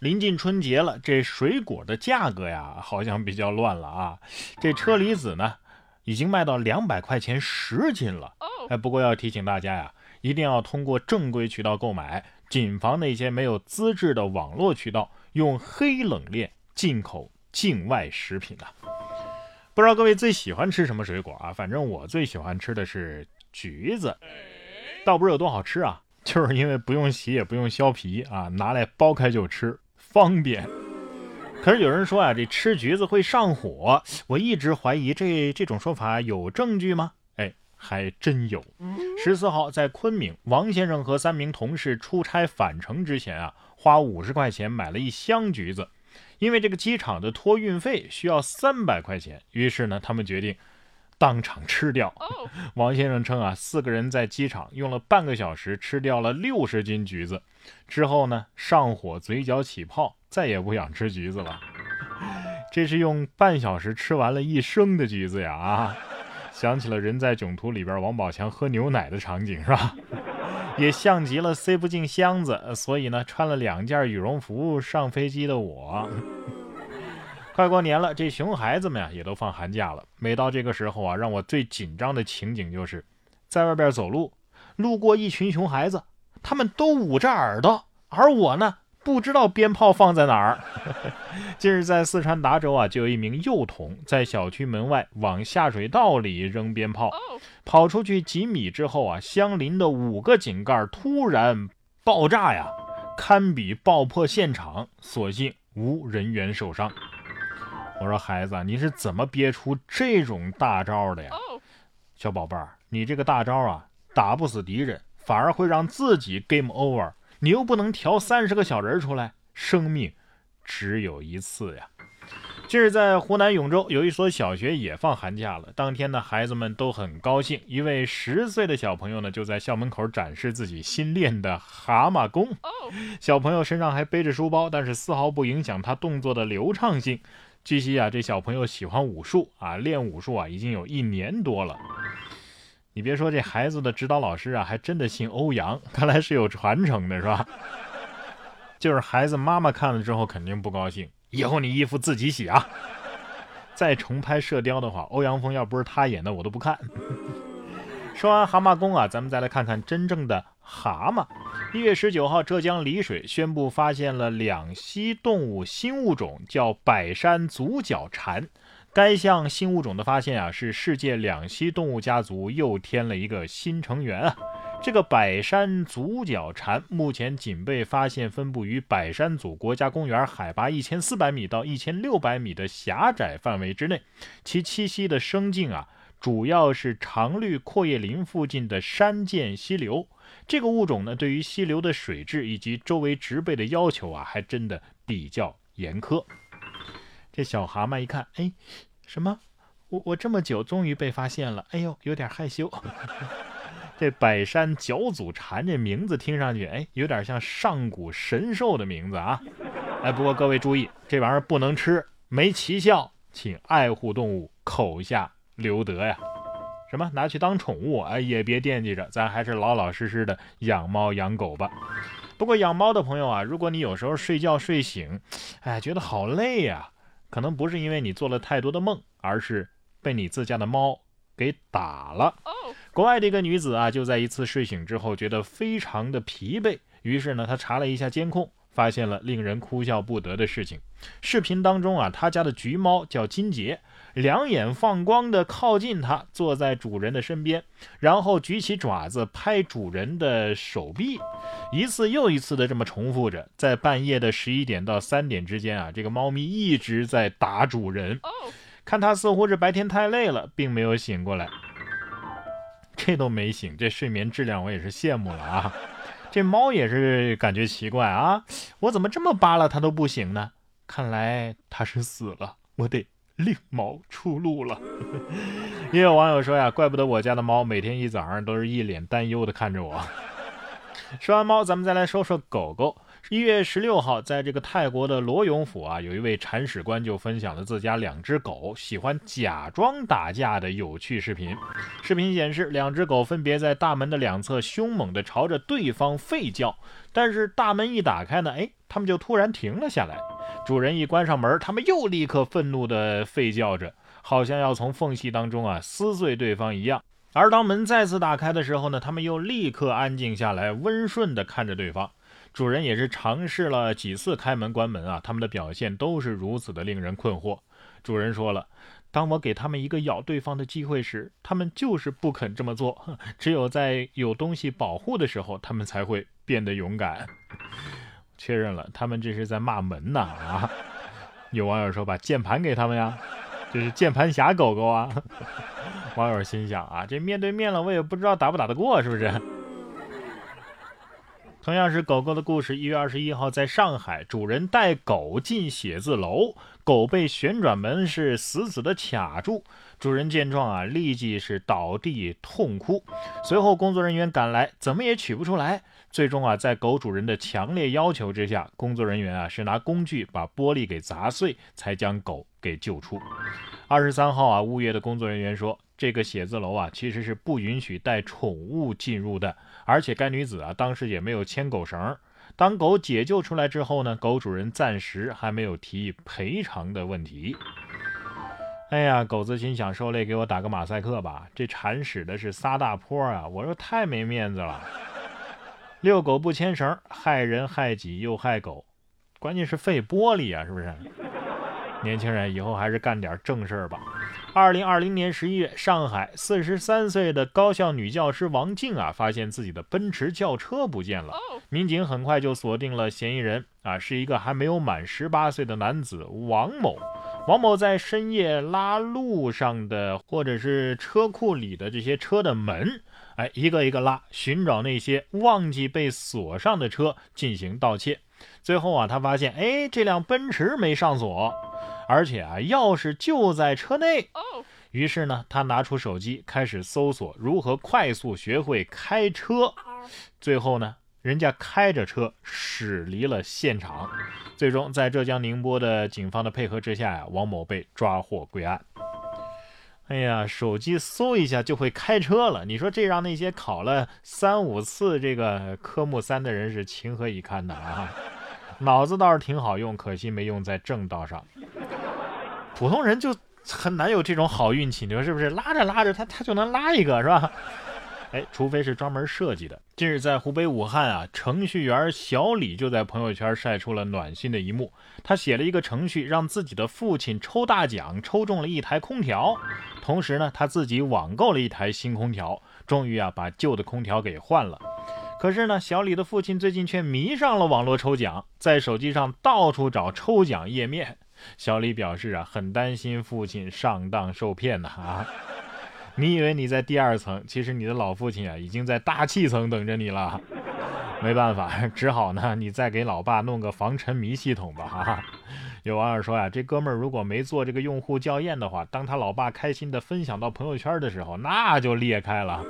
临近春节了，这水果的价格呀，好像比较乱了啊。这车厘子呢，已经卖到两百块钱十斤了。哎，不过要提醒大家呀，一定要通过正规渠道购买，谨防那些没有资质的网络渠道用黑冷链进口境外食品啊。不知道各位最喜欢吃什么水果啊？反正我最喜欢吃的是橘子，倒不是有多好吃啊，就是因为不用洗也不用削皮啊，拿来剥开就吃。方便，可是有人说啊，这吃橘子会上火。我一直怀疑这这种说法有证据吗？哎，还真有。十四号在昆明，王先生和三名同事出差返程之前啊，花五十块钱买了一箱橘子，因为这个机场的托运费需要三百块钱，于是呢，他们决定。当场吃掉。王先生称啊，四个人在机场用了半个小时吃掉了六十斤橘子，之后呢上火，嘴角起泡，再也不想吃橘子了。这是用半小时吃完了一升的橘子呀！啊，想起了人在囧途里边王宝强喝牛奶的场景是吧？也像极了塞不进箱子，所以呢穿了两件羽绒服上飞机的我。快过年了，这熊孩子们呀也都放寒假了。每到这个时候啊，让我最紧张的情景就是在外边走路，路过一群熊孩子，他们都捂着耳朵，而我呢不知道鞭炮放在哪儿。近日在四川达州啊，就有一名幼童在小区门外往下水道里扔鞭炮，跑出去几米之后啊，相邻的五个井盖突然爆炸呀，堪比爆破现场，所幸无人员受伤。我说孩子，你是怎么憋出这种大招的呀？小宝贝儿，你这个大招啊，打不死敌人，反而会让自己 game over。你又不能调三十个小人出来，生命只有一次呀。近日在湖南永州，有一所小学也放寒假了。当天呢，孩子们都很高兴。一位十岁的小朋友呢，就在校门口展示自己新练的蛤蟆功。小朋友身上还背着书包，但是丝毫不影响他动作的流畅性。据悉啊，这小朋友喜欢武术啊，练武术啊已经有一年多了。你别说，这孩子的指导老师啊，还真的姓欧阳，看来是有传承的，是吧？就是孩子妈妈看了之后肯定不高兴，以后你衣服自己洗啊。再重拍《射雕》的话，欧阳锋要不是他演的，我都不看。说完蛤蟆功啊，咱们再来看看真正的蛤蟆。一月十九号，浙江丽水宣布发现了两栖动物新物种，叫百山足角蝉。该项新物种的发现啊，是世界两栖动物家族又添了一个新成员啊。这个百山足角蝉目前仅被发现分布于百山祖国家公园海拔一千四百米到一千六百米的狭窄范围之内，其栖息的生境啊，主要是常绿阔叶林附近的山涧溪流。这个物种呢，对于溪流的水质以及周围植被的要求啊，还真的比较严苛。这小蛤蟆一看，哎，什么？我我这么久终于被发现了，哎呦，有点害羞。这百山脚足蝉这名字听上去，哎，有点像上古神兽的名字啊。哎，不过各位注意，这玩意儿不能吃，没奇效，请爱护动物，口下留德呀。什么拿去当宠物？哎，也别惦记着，咱还是老老实实的养猫养狗吧。不过养猫的朋友啊，如果你有时候睡觉睡醒，哎，觉得好累呀，可能不是因为你做了太多的梦，而是被你自家的猫给打了。国外的一个女子啊，就在一次睡醒之后，觉得非常的疲惫，于是呢，她查了一下监控。发现了令人哭笑不得的事情。视频当中啊，他家的橘猫叫金杰，两眼放光的靠近他，坐在主人的身边，然后举起爪子拍主人的手臂，一次又一次的这么重复着。在半夜的十一点到三点之间啊，这个猫咪一直在打主人。看他似乎是白天太累了，并没有醒过来。这都没醒，这睡眠质量我也是羡慕了啊。这猫也是感觉奇怪啊，我怎么这么扒拉它都不行呢？看来它是死了，我得另谋出路了。也有网友说呀，怪不得我家的猫每天一早上都是一脸担忧的看着我。说完猫，咱们再来说说狗狗。一月十六号，在这个泰国的罗永府啊，有一位铲屎官就分享了自家两只狗喜欢假装打架的有趣视频。视频显示，两只狗分别在大门的两侧凶猛地朝着对方吠叫，但是大门一打开呢，哎，它们就突然停了下来。主人一关上门，它们又立刻愤怒地吠叫着，好像要从缝隙当中啊撕碎对方一样。而当门再次打开的时候呢，它们又立刻安静下来，温顺地看着对方。主人也是尝试了几次开门关门啊，他们的表现都是如此的令人困惑。主人说了，当我给他们一个咬对方的机会时，他们就是不肯这么做。只有在有东西保护的时候，他们才会变得勇敢。确认了，他们这是在骂门呐啊！有网友说把键盘给他们呀，这是键盘侠狗狗啊。网友心想啊，这面对面了，我也不知道打不打得过，是不是？同样是狗狗的故事。一月二十一号，在上海，主人带狗进写字楼，狗被旋转门是死死的卡住。主人见状啊，立即是倒地痛哭。随后工作人员赶来，怎么也取不出来。最终啊，在狗主人的强烈要求之下，工作人员啊是拿工具把玻璃给砸碎，才将狗给救出。二十三号啊，物业的工作人员说，这个写字楼啊其实是不允许带宠物进入的。而且该女子啊，当时也没有牵狗绳。当狗解救出来之后呢，狗主人暂时还没有提赔偿的问题。哎呀，狗子心想，受累给我打个马赛克吧。这铲屎的是撒大泼啊！我说太没面子了。遛狗不牵绳，害人害己又害狗，关键是废玻璃啊，是不是？年轻人以后还是干点正事儿吧。二零二零年十一月，上海四十三岁的高校女教师王静啊，发现自己的奔驰轿车不见了。民警很快就锁定了嫌疑人啊，是一个还没有满十八岁的男子王某。王某在深夜拉路上的或者是车库里的这些车的门，哎，一个一个拉，寻找那些忘记被锁上的车进行盗窃。最后啊，他发现，哎，这辆奔驰没上锁。而且啊，钥匙就在车内。于是呢，他拿出手机开始搜索如何快速学会开车。最后呢，人家开着车驶离了现场。最终，在浙江宁波的警方的配合之下呀，王某被抓获归案。哎呀，手机搜一下就会开车了，你说这让那些考了三五次这个科目三的人是情何以堪的？啊，脑子倒是挺好用，可惜没用在正道上。普通人就很难有这种好运气，你说是不是？拉着拉着，他他就能拉一个，是吧？哎，除非是专门设计的。近日在湖北武汉啊，程序员小李就在朋友圈晒出了暖心的一幕。他写了一个程序，让自己的父亲抽大奖，抽中了一台空调。同时呢，他自己网购了一台新空调，终于啊把旧的空调给换了。可是呢，小李的父亲最近却迷上了网络抽奖，在手机上到处找抽奖页面。小李表示啊，很担心父亲上当受骗呐啊！你以为你在第二层，其实你的老父亲啊已经在大气层等着你了。没办法，只好呢，你再给老爸弄个防沉迷系统吧哈。有网友说呀，这哥们儿如果没做这个用户校验的话，当他老爸开心的分享到朋友圈的时候，那就裂开了。